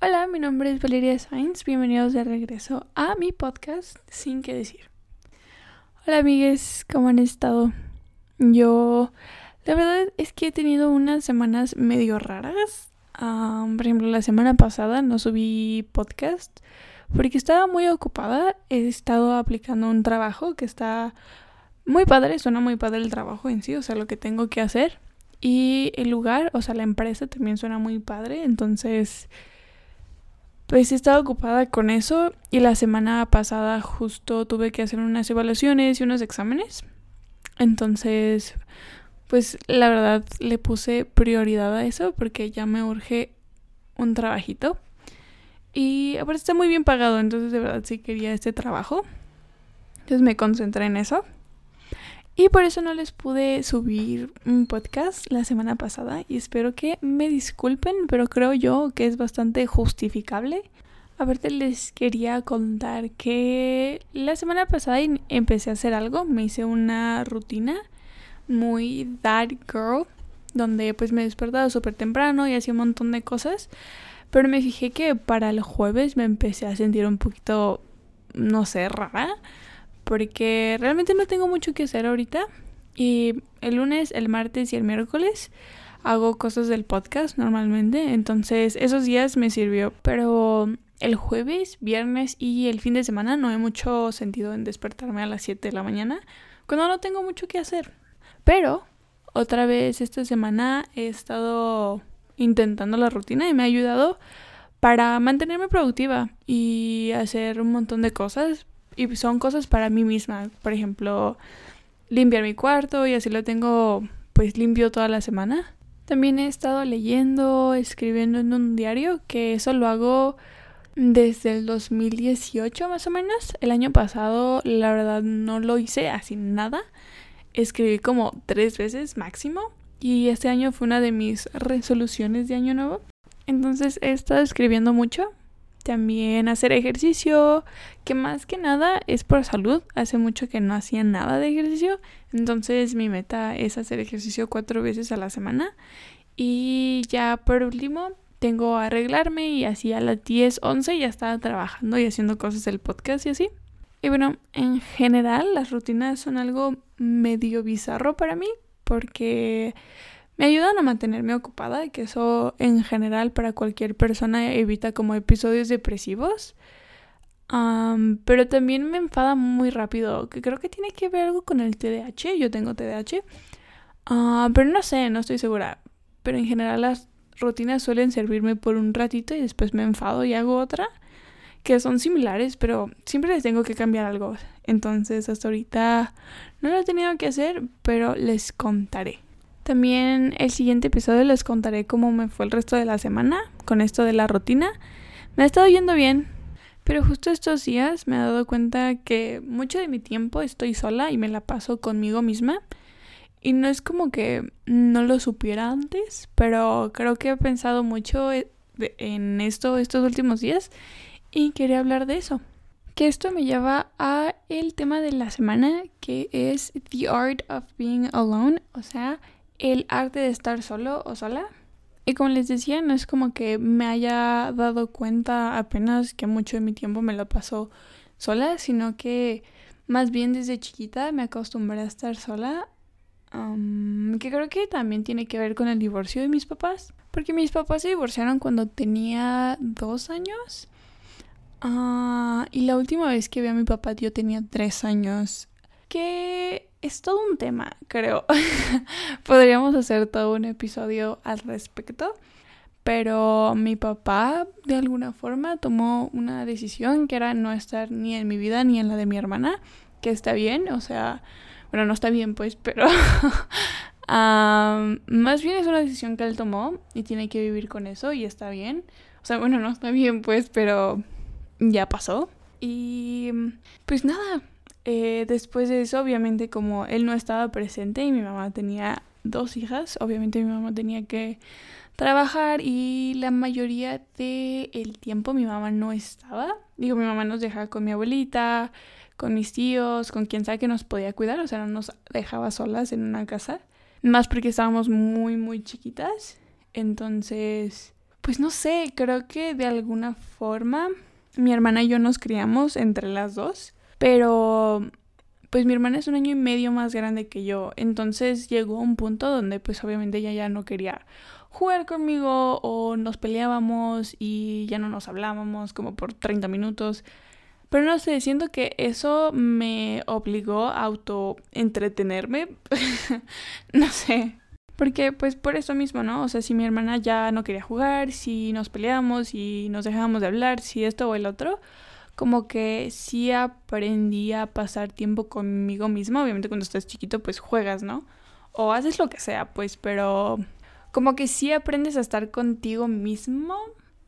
Hola, mi nombre es Valeria Sainz. Bienvenidos de regreso a mi podcast Sin que decir. Hola, amigues, ¿cómo han estado? Yo, la verdad es que he tenido unas semanas medio raras. por ejemplo, la semana pasada no subí podcast porque estaba muy ocupada. He estado aplicando un trabajo que está muy padre, suena muy padre el trabajo en sí, o sea, lo que tengo que hacer. Y el lugar, o sea, la empresa también suena muy padre, entonces pues estaba ocupada con eso y la semana pasada justo tuve que hacer unas evaluaciones y unos exámenes. Entonces, pues la verdad le puse prioridad a eso porque ya me urge un trabajito. Y aparte está muy bien pagado, entonces de verdad sí quería este trabajo. Entonces me concentré en eso. Y por eso no les pude subir un podcast la semana pasada y espero que me disculpen, pero creo yo que es bastante justificable. Aparte les quería contar que la semana pasada empecé a hacer algo, me hice una rutina muy that girl, donde pues me despertaba súper temprano y hacía un montón de cosas, pero me fijé que para el jueves me empecé a sentir un poquito, no sé, rara porque realmente no tengo mucho que hacer ahorita. Y el lunes, el martes y el miércoles hago cosas del podcast normalmente. Entonces esos días me sirvió. Pero el jueves, viernes y el fin de semana no hay mucho sentido en despertarme a las 7 de la mañana cuando no tengo mucho que hacer. Pero otra vez esta semana he estado intentando la rutina y me ha ayudado para mantenerme productiva y hacer un montón de cosas y son cosas para mí misma. Por ejemplo, limpiar mi cuarto y así lo tengo pues limpio toda la semana. También he estado leyendo, escribiendo en un diario, que eso lo hago desde el 2018 más o menos. El año pasado la verdad no lo hice así nada. Escribí como tres veces máximo. Y este año fue una de mis resoluciones de año nuevo. Entonces he estado escribiendo mucho también hacer ejercicio, que más que nada es por salud. Hace mucho que no hacía nada de ejercicio, entonces mi meta es hacer ejercicio cuatro veces a la semana. Y ya por último, tengo a arreglarme y así a las 10, 11 ya estaba trabajando y haciendo cosas del podcast y así. Y bueno, en general las rutinas son algo medio bizarro para mí porque me ayudan a mantenerme ocupada, que eso en general para cualquier persona evita como episodios depresivos. pero también me enfada muy rápido, que creo que tiene que ver algo con el TDAH. Yo tengo TDAH. Ah, pero no sé, no estoy segura. Pero en general las rutinas suelen servirme por un ratito y después me enfado y hago otra. Que son similares, pero siempre les tengo que cambiar algo. Entonces hasta ahorita no lo he tenido que hacer, pero les contaré. También el siguiente episodio les contaré cómo me fue el resto de la semana con esto de la rutina. Me ha estado yendo bien, pero justo estos días me he dado cuenta que mucho de mi tiempo estoy sola y me la paso conmigo misma. Y no es como que no lo supiera antes, pero creo que he pensado mucho e, en esto estos últimos días y quería hablar de eso. Que esto me lleva a el tema de la semana que es The Art of Being Alone, o sea, el arte de estar solo o sola. Y como les decía, no es como que me haya dado cuenta apenas que mucho de mi tiempo me lo paso sola, sino que más bien desde chiquita me acostumbré a estar sola. que creo que también tiene que ver con el divorcio de mis papás. Porque mis papás se divorciaron cuando tenía dos años. Ah, y la última vez que vi a mi papá yo tenía tres años. Que es todo un tema, creo. Podríamos hacer todo un episodio al respecto. Pero mi papá, de alguna forma, tomó una decisión que era no estar ni en mi vida ni en la de mi hermana. Que está bien, o sea, bueno, no está bien, pues, pero. más bien es una decisión que él tomó y tiene que vivir con eso y está bien. O sea, bueno, no está bien, pues, pero ya pasó. Y pues nada, eh, después de eso, obviamente, como él no estaba presente y mi mamá tenía dos hijas, obviamente mi mamá tenía que trabajar y la mayoría del tiempo mi mamá no estaba. Digo, mi mamá nos dejaba con mi abuelita, con mis tíos, con quien sabe que nos podía cuidar, o sea, no nos dejaba solas en una casa. Más porque estábamos muy, muy chiquitas. Entonces, pues no sé, creo que de alguna forma mi hermana y yo nos criamos entre las dos, pero pues mi hermana es un año y medio más grande que yo, entonces llegó un punto donde pues obviamente ella ya no quería jugar conmigo o nos peleábamos y ya no nos hablábamos como por 30 minutos. Pero no sé, siento que eso me obligó a auto entretenerme. no sé. Porque pues por eso mismo, ¿no? O sea, si mi hermana ya no quería jugar, si nos peleamos, si nos dejábamos de hablar, si esto o el otro, como que sí aprendí a pasar tiempo conmigo misma. Obviamente cuando estás chiquito pues juegas, ¿no? O haces lo que sea, pues, pero como que sí aprendes a estar contigo mismo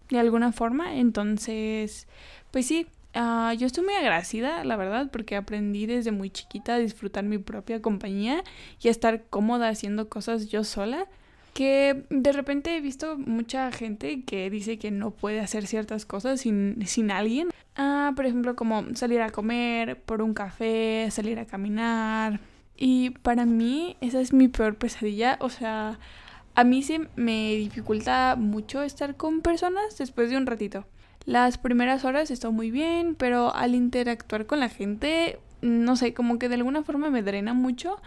de alguna forma. Entonces, pues sí, uh, yo estoy muy agradecida, la verdad, porque aprendí desde muy chiquita a disfrutar mi propia compañía y a estar cómoda haciendo cosas yo sola. Que de repente he visto mucha gente que dice que no puede hacer ciertas cosas sin, sin alguien. Ah, por ejemplo, como salir a comer por un café, salir a caminar. Y para mí esa es mi peor pesadilla. O sea, a mí sí me dificulta mucho estar con personas después de un ratito. Las primeras horas está muy bien, pero al interactuar con la gente, no sé, como que de alguna forma me drena mucho.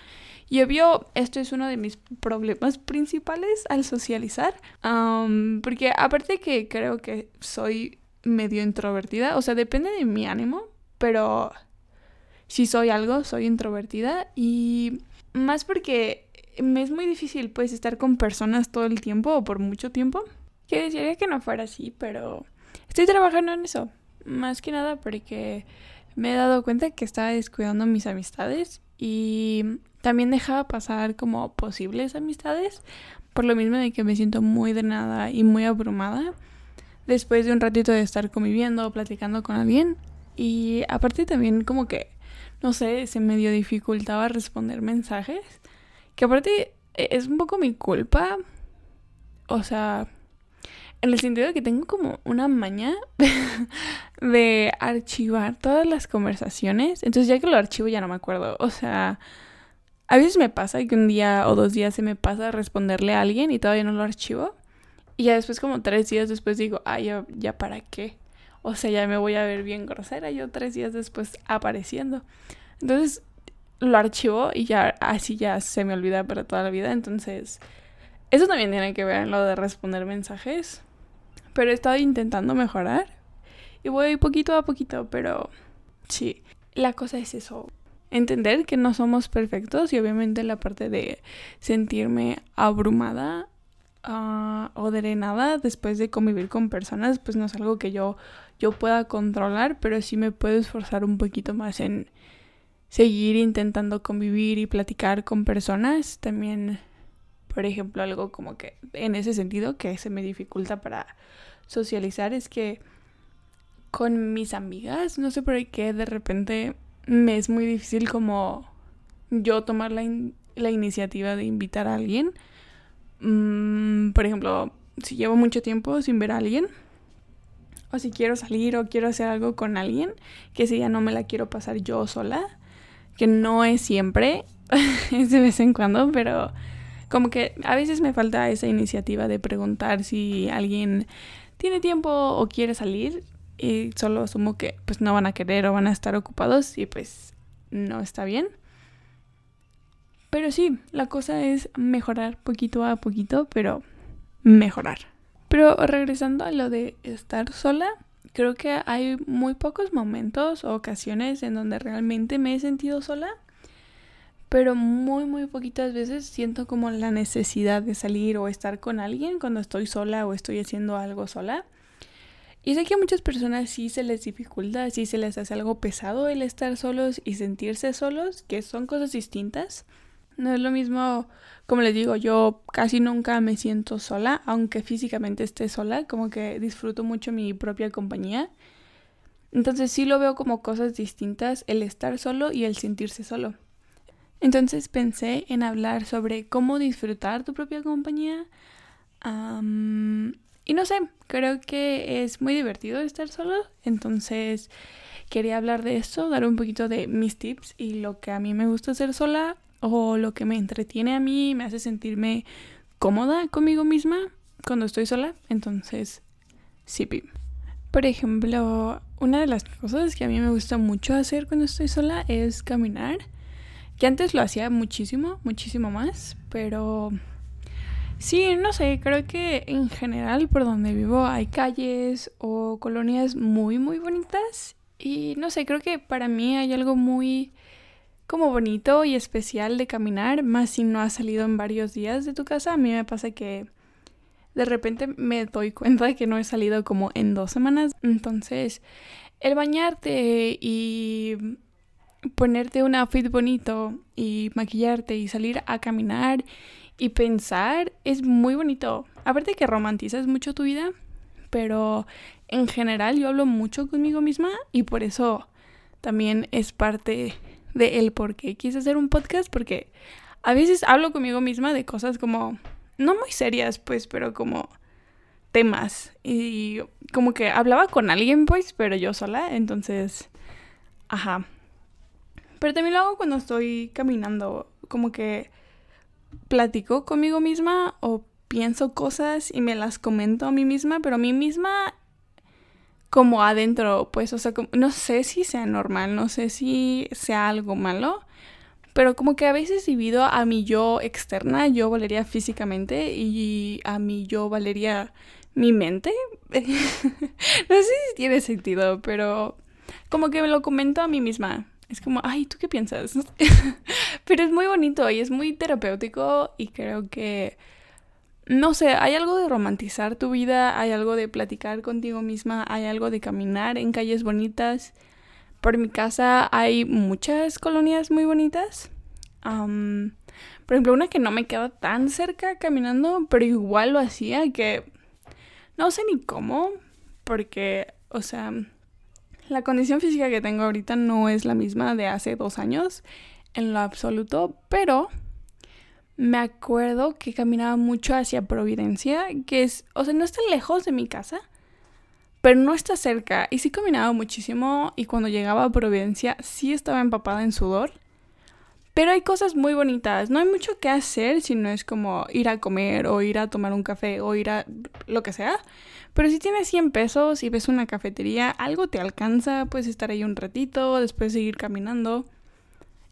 Y obvio, esto es uno de mis problemas principales al socializar. porque aparte que creo que soy medio introvertida, o sea, depende de mi ánimo, pero si soy algo, soy introvertida. Y más porque me es muy difícil pues estar con personas todo el tiempo o por mucho tiempo. Que desearía que no fuera así, pero estoy trabajando en eso. Más que nada porque me he dado cuenta que estaba descuidando mis amistades y también dejaba pasar como posibles amistades por lo mismo de que me siento muy drenada y muy abrumada después de un ratito de estar conviviendo o platicando con alguien y aparte también como que no sé, se medio dificultaba responder mensajes que aparte e, es un poco mi culpa. O sea, en el sentido de que tengo como una maña de archivar todas las conversaciones. Entonces ya que lo archivo ya no me acuerdo. O sea, a veces me pasa que un día o dos días se me pasa responderle a alguien y todavía no lo archivo. Y ya después como tres días después digo, ah, ya, ya para qué. O sea, ya me voy a ver bien grosera yo tres días después apareciendo. Entonces, lo archivo y ya así ya se me olvida para toda la vida. Entonces, eso también tiene que ver en lo de responder mensajes. Pero he estado intentando mejorar. Y voy poquito a poquito, pero sí. La cosa es eso. Entender que no somos perfectos y obviamente la parte de sentirme abrumada uh, o drenada después de convivir con personas, pues no es algo que yo, yo pueda controlar, pero sí me puedo esforzar un poquito más en, seguir intentando convivir y platicar con personas. También, por ejemplo, algo como que en ese sentido que se me dificulta para socializar es que con mis amigas, no sé por qué de repente me es muy difícil como yo tomar la, la iniciativa de invitar a alguien. Mm, por ejemplo, si llevo mucho tiempo sin ver a alguien, o si quiero salir o quiero hacer algo con alguien, que si ya no me la quiero pasar yo sola, que no es siempre, es de vez en cuando, pero como que a veces me falta esa iniciativa de preguntar si alguien tiene tiempo o quiere salir y solo asumo que pues no van a querer o van a estar ocupados y pues no está bien. Pero sí, la cosa es mejorar poquito a poquito, pero mejorar. Pero regresando a lo de estar sola, creo que hay muy pocos momentos o ocasiones en donde realmente me he sentido sola, pero muy, muy poquitas veces siento como la necesidad de salir o estar con alguien cuando estoy sola o estoy haciendo algo sola. Y sé que a muchas personas sí se les dificulta, sí se les hace algo pesado el estar solos y sentirse solos, que son cosas distintas. No es lo mismo, como les digo, yo casi nunca me siento sola, aunque físicamente esté sola, como que disfruto mucho mi propia compañía. Entonces sí lo veo como cosas distintas el estar solo y el sentirse solo. Entonces pensé en hablar sobre cómo disfrutar tu propia compañía. y no sé, creo que es muy divertido estar solo. Entonces quería hablar de esto, dar un poquito de mis tips y lo que a mí me gusta hacer sola o lo que me entretiene a mí, me hace sentirme cómoda conmigo misma, cuando estoy sola, entonces sí. Por ejemplo, una de las cosas que a mí me gusta mucho hacer cuando estoy sola es caminar. Antes lo hacía muchísimo, muchísimo más, pero sí, no sé, creo que en general por donde vivo hay calles o colonias muy, muy bonitas. Y no sé, creo que para mí hay algo muy como bonito y especial de caminar, más si no has salido en varios días de tu casa. A mí me pasa que de repente me doy cuenta de que no he salido como en dos semanas. Entonces, el bañarte y ponerte un outfit bonito y maquillarte y salir a caminar y pensar es muy bonito. Aparte que romantizas mucho tu vida, pero en general yo hablo mucho conmigo misma y por eso también es parte de el por qué quise hacer un podcast porque a veces hablo conmigo misma de cosas como no muy serias, pues, pero como temas. Y como que hablaba con alguien, pues, pero yo sola, entonces, ajá. Pero también lo hago cuando estoy caminando, como que platico conmigo misma o pienso cosas y me las comento a mí misma, pero a mí misma como adentro, pues, o sea, no sé si sea normal, no sé si sea algo malo, pero como que a veces divido a mi yo externa, yo valería físicamente y a mi yo valería mi mente. no sé si tiene sentido, pero como que me lo comento a mí misma. Es como, ay, ¿tú qué piensas? pero es muy bonito y es muy terapéutico y creo que, no sé, hay algo de romantizar tu vida, hay algo de platicar contigo misma, hay algo de caminar en calles bonitas por mi casa hay muchas colonias muy bonitas. por ejemplo, una que no me queda tan cerca caminando, pero igual lo hacía, que no sé ni cómo, porque, o sea, la condición física que tengo ahorita no es la misma de hace dos años, en lo absoluto, pero me acuerdo que caminaba mucho hacia Providencia, que es, o sea, no está lejos de mi casa, pero no está cerca. Y sí caminaba muchísimo y cuando llegaba a Providencia sí estaba empapada en sudor. Pero hay cosas muy bonitas. No hay mucho que hacer si no es como ir a comer o ir a tomar un café o ir a lo que sea. Pero si tienes 100 pesos y ves una cafetería, algo te alcanza, puedes estar ahí un ratito, después seguir caminando.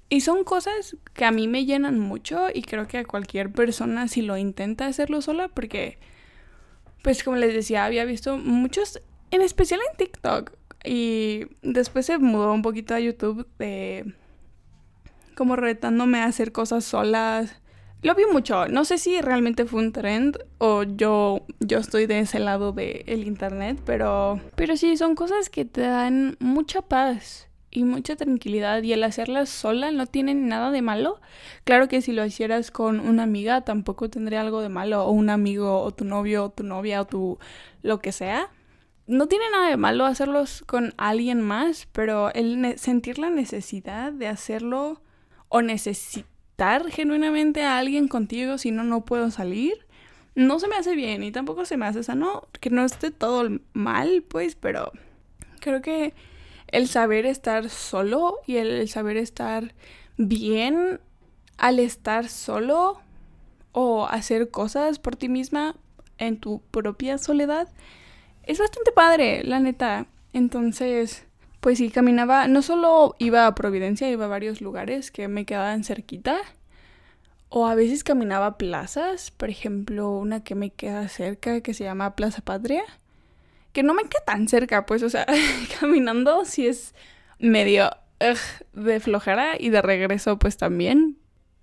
Y son cosas que a mí me llenan mucho y creo que a cualquier persona si lo intenta hacerlo sola porque, pues como les decía, había visto muchos en especial en TikTok. Y después se mudó un poquito a YouTube de como retándome a hacer cosas solas. Lo vi mucho. No sé si realmente fue un trend o yo, yo estoy de ese lado del internet, pero, pero sí, son cosas que te dan mucha paz y mucha tranquilidad y el hacerlas sola no tiene nada de malo. Claro que si lo hicieras con una amiga tampoco tendría algo de malo o un amigo o tu novio o tu novia o tu lo que sea no tiene nada de malo hacerlos con alguien más, pero el sentir la necesidad de hacerlo o necesitar genuinamente a alguien contigo si no, no puedo salir, no se me hace bien y tampoco se me hace sano, que no esté todo mal, pues, pero creo que el saber estar solo y el saber estar bien al estar solo o hacer cosas por ti misma en tu propia soledad es bastante padre, la neta. Entonces, pues sí, caminaba, no solo iba a Providencia, iba a varios lugares que me quedaban cerquita. O a veces caminaba plazas, por ejemplo, una que me queda cerca que se llama Plaza Patria. Que no me queda tan cerca, pues, o sea, caminando sí es medio de flojera y de regreso pues también.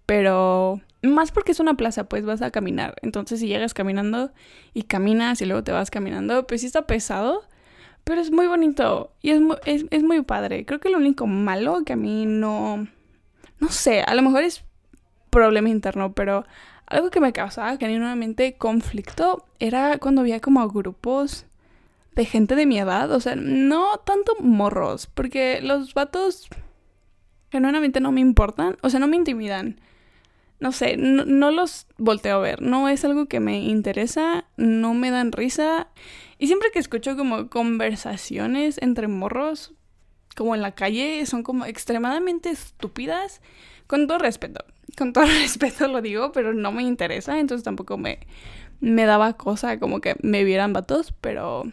Pero más porque es una plaza, pues vas a caminar. Entonces, si llegas caminando y caminas y luego te vas caminando, pues sí está pesado, pero es muy bonito y es muy, es, muy padre. Creo que lo único malo que a mí no. No sé, a lo mejor es problema interno, pero algo que me causaba genuinamente conflicto era cuando había como grupos de gente de mi edad, o sea, no tanto morros, porque los vatos genuinamente no me importan, o sea, no me intimidan no sé, no, los volteo a ver, no es algo que me interesa, no me dan risa. Y siempre que escucho como conversaciones entre morros, como en la calle, son como extremadamente estúpidas, con todo respeto. Con todo respeto lo digo, pero no me interesa, entonces tampoco me, me daba cosa como que me vieran vatos, pero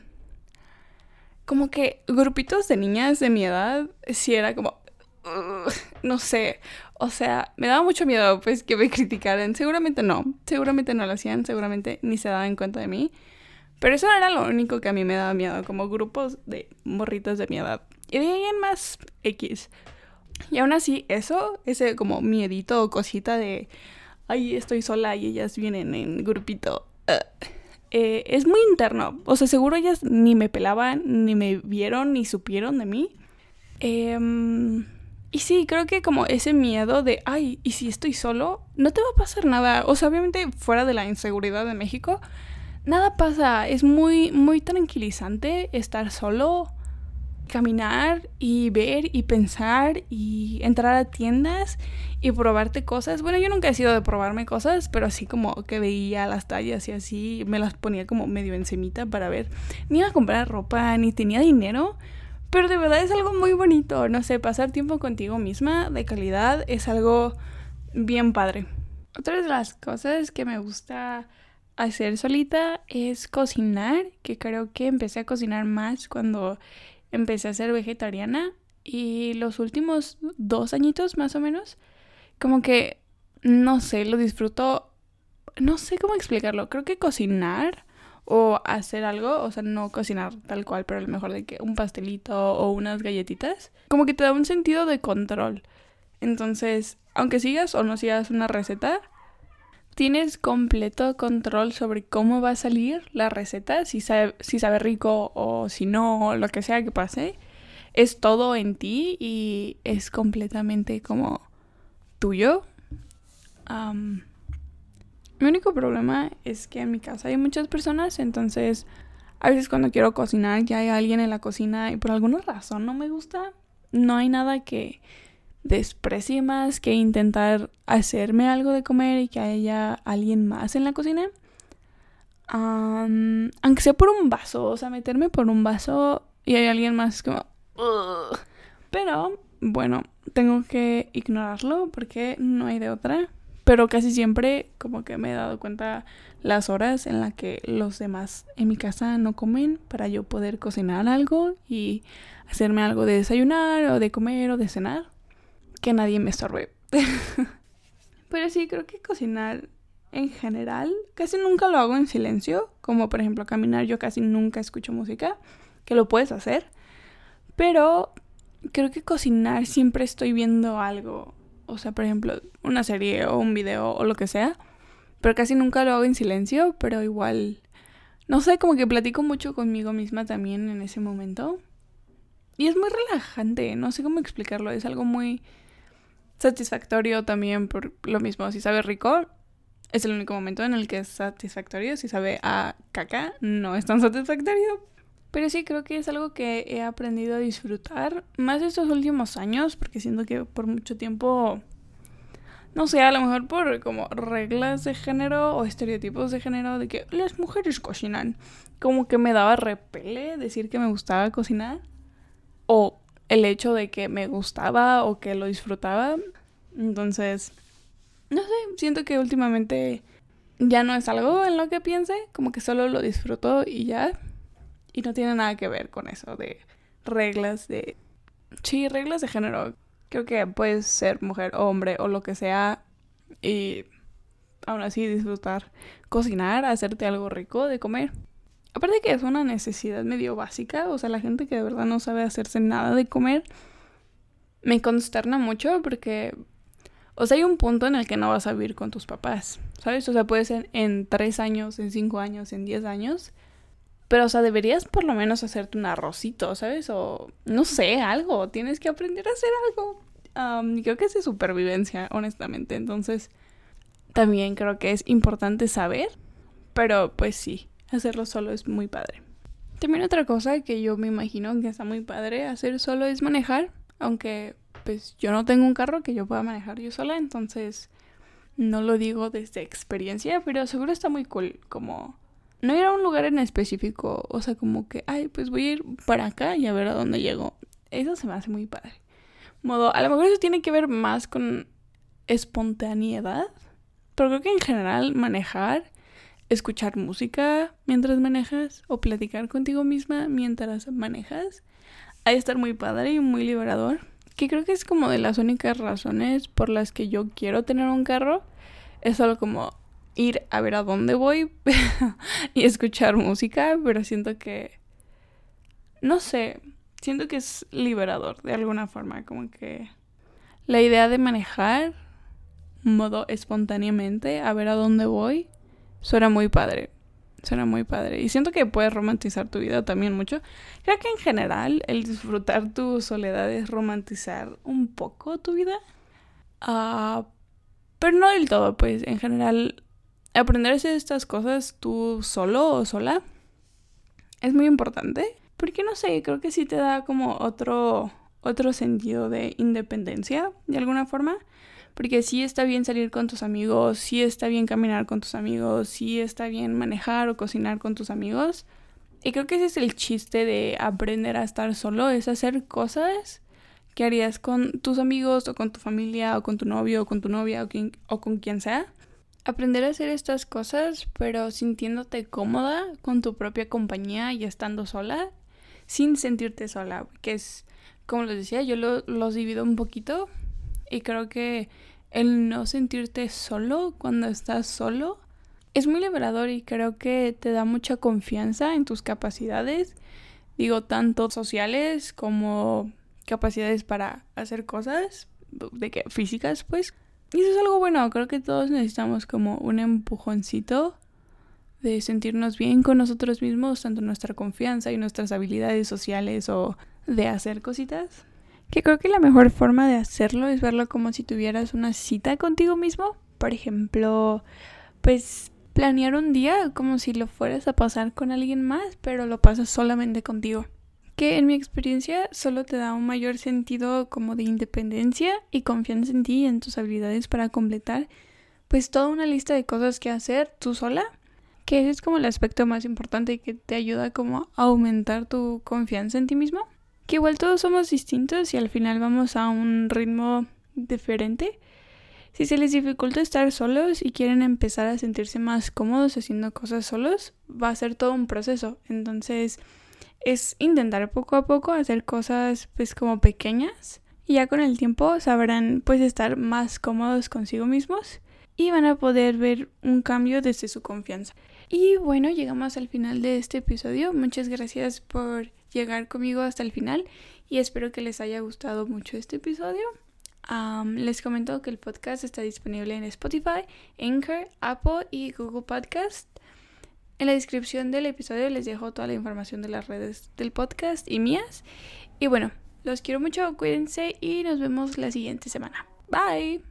como que grupitos de niñas de mi edad, sí era como, no sé, o sea, me daba mucho miedo pues que me criticaran. Seguramente no, seguramente no lo hacían, seguramente ni se daban cuenta de mí. Pero eso era lo único que a mí me daba miedo, como grupos de morritas de mi edad. Y de ahí en más X. Y aún así, eso, ese como miedito o cosita de, ay, estoy sola y ellas vienen en grupito, uh, eh, es muy interno. O sea, seguro ellas ni me pelaban, ni me vieron, ni supieron de mí. Em, y sí, creo que como ese miedo de, ay, ¿y si estoy solo? No te va a pasar nada. O sea, obviamente fuera de la inseguridad de México, nada pasa. Es muy, muy tranquilizante estar solo caminar y ver y pensar y entrar a tiendas y probarte cosas. Bueno, yo nunca he sido de probarme cosas, pero así como que veía las tallas y así me las ponía como medio encimita para ver. Ni iba a comprar ropa, ni tenía dinero, pero de verdad es algo muy bonito. No sé, pasar tiempo contigo misma de calidad es algo bien padre. Otra de las cosas que me gusta hacer solita es cocinar, que creo que empecé a cocinar más cuando empecé a ser vegetariana y los últimos dos añitos más o menos, como que, no sé, lo disfruto, no sé cómo explicarlo, creo que cocinar o hacer algo, o sea, no cocinar tal cual, pero a lo mejor de que un pastelito o unas galletitas, como que te da un sentido de control. Entonces, aunque sigas o no sigas una receta, tienes completo control sobre cómo va a salir la receta, si sabe, si sabe rico o si no, lo que sea que pase. Es todo en ti y es completamente como tuyo. mi único problema es que en mi casa hay muchas personas, entonces a veces cuando quiero cocinar ya hay alguien en la cocina y por alguna razón no me gusta. No hay nada que desprecie más que intentar hacerme algo de comer y que haya alguien más en la cocina. aunque sea por un vaso, o sea, meterme por un vaso y hay alguien más como... Pero bueno, tengo que ignorarlo porque no hay de otra. Pero casi siempre como que me he dado cuenta las horas en las que los demás en mi casa no comen para yo poder cocinar algo y hacerme algo de desayunar o de comer o de cenar que nadie me estorbe. Pero sí, creo que cocinar en general, casi nunca lo hago en silencio, como por ejemplo caminar, yo casi nunca escucho música, que lo puedes hacer, pero creo que cocinar siempre estoy viendo algo, o sea, por ejemplo, una serie o un video o lo que sea, pero casi nunca lo hago en silencio, pero igual, no sé, como que platico mucho conmigo misma también en ese momento. Y es muy relajante, no sé cómo explicarlo, es algo muy satisfactorio también por lo mismo. Si sabe rico, es el único momento en el que es satisfactorio. Si sabe a caca, no es tan satisfactorio. Pero sí, creo que es algo que he aprendido a disfrutar más estos últimos años, porque siento que por mucho tiempo, no sé, a lo mejor por como reglas de género o estereotipos de género de que las mujeres cocinan, como que me daba repele decir que me gustaba cocinar. O el hecho de que me gustaba o que lo disfrutaba. Entonces, no sé, siento que últimamente ya no es algo en lo que piense, como que solo lo disfruto y ya. Y no tiene nada que ver con eso de reglas de... Sí, reglas de género. Creo que puedes ser mujer o hombre o lo que sea y aún así disfrutar cocinar, hacerte algo rico de comer. Aparte que es una necesidad medio básica, o sea, la gente que de verdad no sabe hacerse nada de comer, me consterna mucho porque, o sea, hay un punto en el que no vas a vivir con tus papás, ¿sabes? O sea, puede ser en tres años, en cinco años, en diez años, pero, o sea, deberías por lo menos hacerte un arrocito, ¿sabes? O, no sé, algo, tienes que aprender a hacer algo. creo que es de supervivencia, honestamente, entonces, también creo que es importante saber, pero pues sí hacerlo solo es muy padre. También otra cosa que yo me imagino que está muy padre hacer solo es manejar, aunque pues yo no tengo un carro que yo pueda manejar yo sola, entonces no lo digo desde experiencia, pero seguro está muy cool como no ir a un lugar en específico, o sea, como que, ay, pues voy a ir para acá y a ver a dónde llego. Eso se me hace muy padre. Modo, a lo mejor eso tiene que ver más con espontaneidad, pero creo que en general manejar escuchar música mientras manejas o platicar contigo misma mientras manejas. Hay estar muy padre y muy liberador. Que creo que es como de las únicas razones por las que yo quiero tener un carro. Es solo como ir a ver a dónde voy y escuchar música, pero siento que... No sé, siento que es liberador de alguna forma, como que la idea de manejar modo espontáneamente a ver a dónde voy suena muy padre. Suena muy padre. Y siento que puedes romantizar tu vida también mucho. Creo que en general el disfrutar tu soledad es romantizar un poco tu vida. Ah, pero no del todo, pues en general aprender estas cosas tú solo o sola es muy importante. Porque no sé, creo que sí te da como otro, otro sentido de independencia de alguna forma. Porque sí está bien salir con tus amigos, sí está bien caminar con tus amigos, sí está bien manejar o cocinar con tus amigos. Y creo que ese es el chiste de aprender a estar solo, es hacer cosas que harías con tus amigos o con tu familia o con tu novio o con tu novia o, o con quien sea. Aprender a hacer estas cosas pero sintiéndote cómoda con tu propia compañía y estando sola sin sentirte sola, que es, como les decía, yo lo, los divido un poquito y creo que el no sentirte solo cuando estás solo es muy liberador y creo que te da mucha confianza en tus capacidades, digo, tanto sociales como capacidades para hacer cosas de que físicas, pues. Y eso es algo bueno, creo que todos necesitamos como un empujoncito de sentirnos bien con nosotros mismos, tanto nuestra confianza y nuestras habilidades sociales o de hacer cositas. Que creo que la mejor forma de hacerlo es verlo como si tuvieras una cita contigo mismo. Por ejemplo, pues planear un día como si lo fueras a pasar con alguien más, pero lo pasas solamente contigo. Que en mi experiencia solo te da un mayor sentido como de independencia y confianza en ti y en tus habilidades para completar pues toda una lista de cosas que hacer tú sola. Que ese es como el aspecto más importante que te ayuda como a aumentar tu confianza en ti mismo que igual todos somos distintos y al final vamos a un ritmo diferente. Si se les dificulta estar solos y quieren empezar a sentirse más cómodos haciendo cosas solos, va a ser todo un proceso. Entonces es intentar poco a poco hacer cosas pues como pequeñas y ya con el tiempo sabrán pues estar más cómodos consigo mismos y van a poder ver un cambio desde su confianza. Y bueno, llegamos al final de este episodio. Muchas gracias por llegar conmigo hasta el final y espero que les haya gustado mucho este episodio. les comento que el podcast está disponible en Spotify, Anchor, Apple y Google Podcast. En la descripción del episodio les dejo toda la información de las redes del podcast y mías. Y bueno, los quiero mucho, cuídense y nos vemos la siguiente semana. Bye.